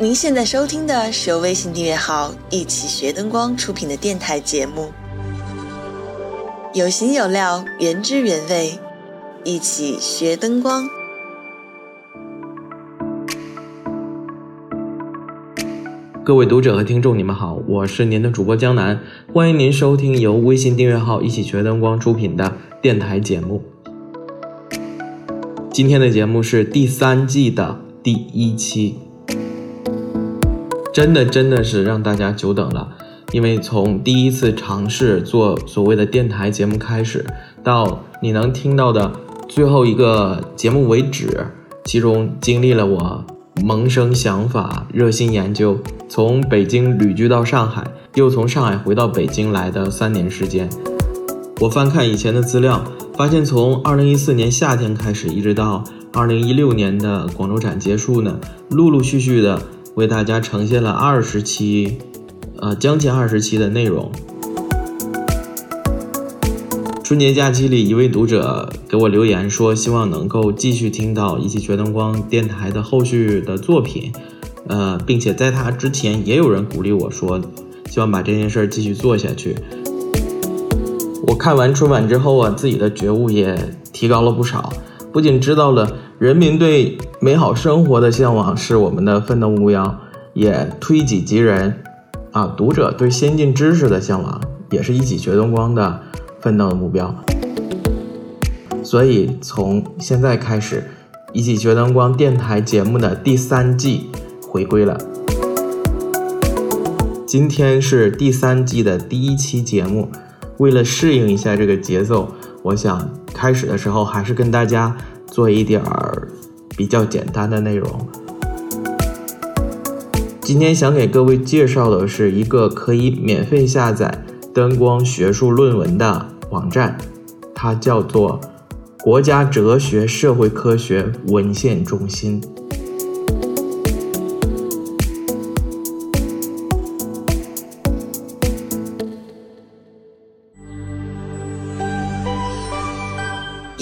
您现在收听的是由微信订阅号“一起学灯光”出品的电台节目，有形有料，原汁原味，一起学灯光。各位读者和听众，你们好，我是您的主播江南，欢迎您收听由微信订阅号“一起学灯光”出品的电台节目。今天的节目是第三季的第一期。真的真的是让大家久等了，因为从第一次尝试做所谓的电台节目开始，到你能听到的最后一个节目为止，其中经历了我萌生想法、热心研究，从北京旅居到上海，又从上海回到北京来的三年时间。我翻看以前的资料，发现从二零一四年夏天开始，一直到二零一六年的广州展结束呢，陆陆续续的。为大家呈现了二十期，呃，将近二十期的内容。春节假期里，一位读者给我留言说，希望能够继续听到一起学灯光电台的后续的作品，呃，并且在他之前也有人鼓励我说，希望把这件事儿继续做下去。我看完春晚之后啊，自己的觉悟也提高了不少，不仅知道了。人民对美好生活的向往是我们的奋斗目标，也推己及人。啊，读者对先进知识的向往，也是一起学灯光的奋斗的目标。所以，从现在开始，一起学灯光电台节目的第三季回归了。今天是第三季的第一期节目，为了适应一下这个节奏，我想开始的时候还是跟大家。做一点儿比较简单的内容。今天想给各位介绍的是一个可以免费下载灯光学术论文的网站，它叫做国家哲学社会科学文献中心。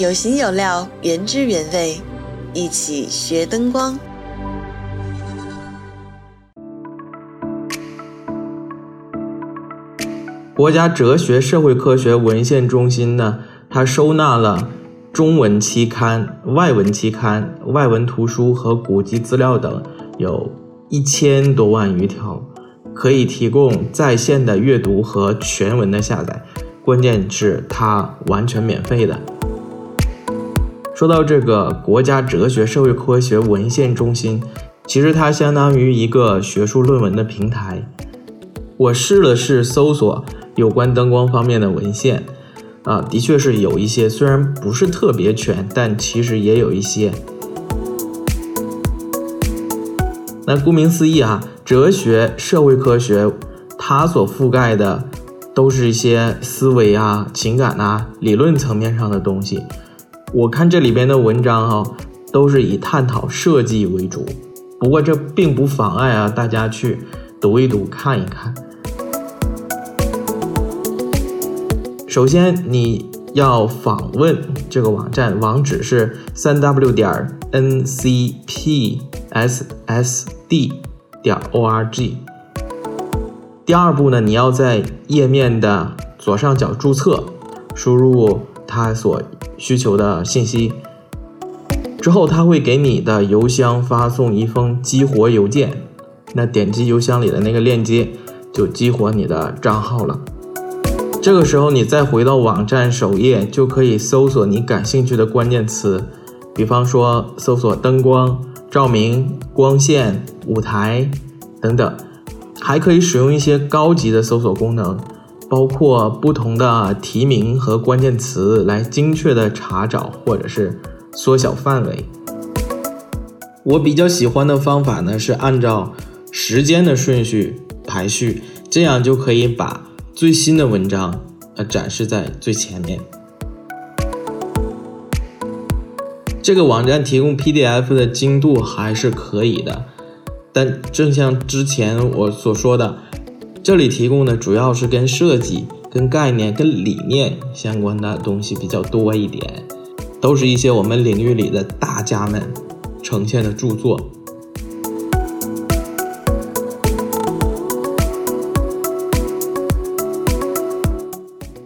有形有料，原汁原味，一起学灯光。国家哲学社会科学文献中心呢，它收纳了中文期刊、外文期刊、外文图书和古籍资料等，有一千多万余条，可以提供在线的阅读和全文的下载。关键是它完全免费的。说到这个国家哲学社会科学文献中心，其实它相当于一个学术论文的平台。我试了试搜索有关灯光方面的文献，啊，的确是有一些，虽然不是特别全，但其实也有一些。那顾名思义啊，哲学社会科学，它所覆盖的都是一些思维啊、情感啊、理论层面上的东西。我看这里边的文章哈，都是以探讨设计为主，不过这并不妨碍啊大家去读一读、看一看。首先你要访问这个网站，网址是三 w 点 n c p s s d 点 o r g。第二步呢，你要在页面的左上角注册，输入它所。需求的信息之后，他会给你的邮箱发送一封激活邮件。那点击邮箱里的那个链接，就激活你的账号了。这个时候，你再回到网站首页，就可以搜索你感兴趣的关键词，比方说搜索灯光、照明、光线、舞台等等，还可以使用一些高级的搜索功能。包括不同的提名和关键词来精确的查找或者是缩小范围。我比较喜欢的方法呢是按照时间的顺序排序，这样就可以把最新的文章呃展示在最前面。这个网站提供 PDF 的精度还是可以的，但正像之前我所说的。这里提供的主要是跟设计跟概念跟理念相关的东西比较多一点都是一些我们领域里的大家们呈现的著作。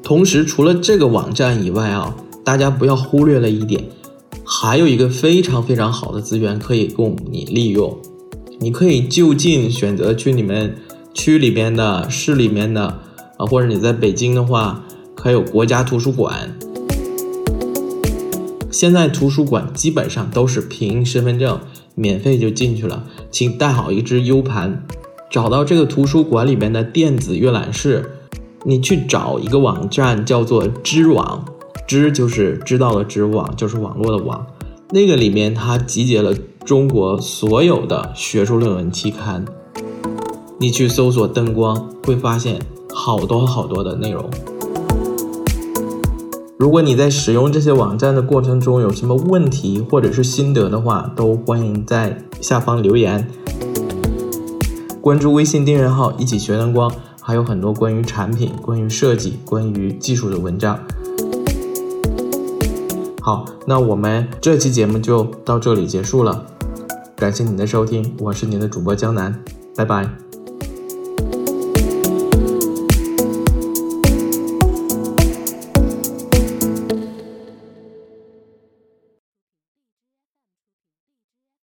同时除了这个网站以外啊大家不要忽略了一点还有一个非常非常好的资源可以供你利用你可以就近选择去你们区里边的、市里面的啊，或者你在北京的话，还有国家图书馆。现在图书馆基本上都是凭身份证免费就进去了，请带好一只 U 盘，找到这个图书馆里面的电子阅览室，你去找一个网站叫做知网，知就是知道的知网，就是网络的网，那个里面它集结了。中国所有的学术论文期刊，你去搜索“灯光”，会发现好多好多的内容。如果你在使用这些网站的过程中有什么问题或者是心得的话，都欢迎在下方留言。关注微信订阅号“一起学灯光”，还有很多关于产品、关于设计、关于技术的文章。好，那我们这期节目就到这里结束了。感谢您的收听，我是您的主播江南，拜拜。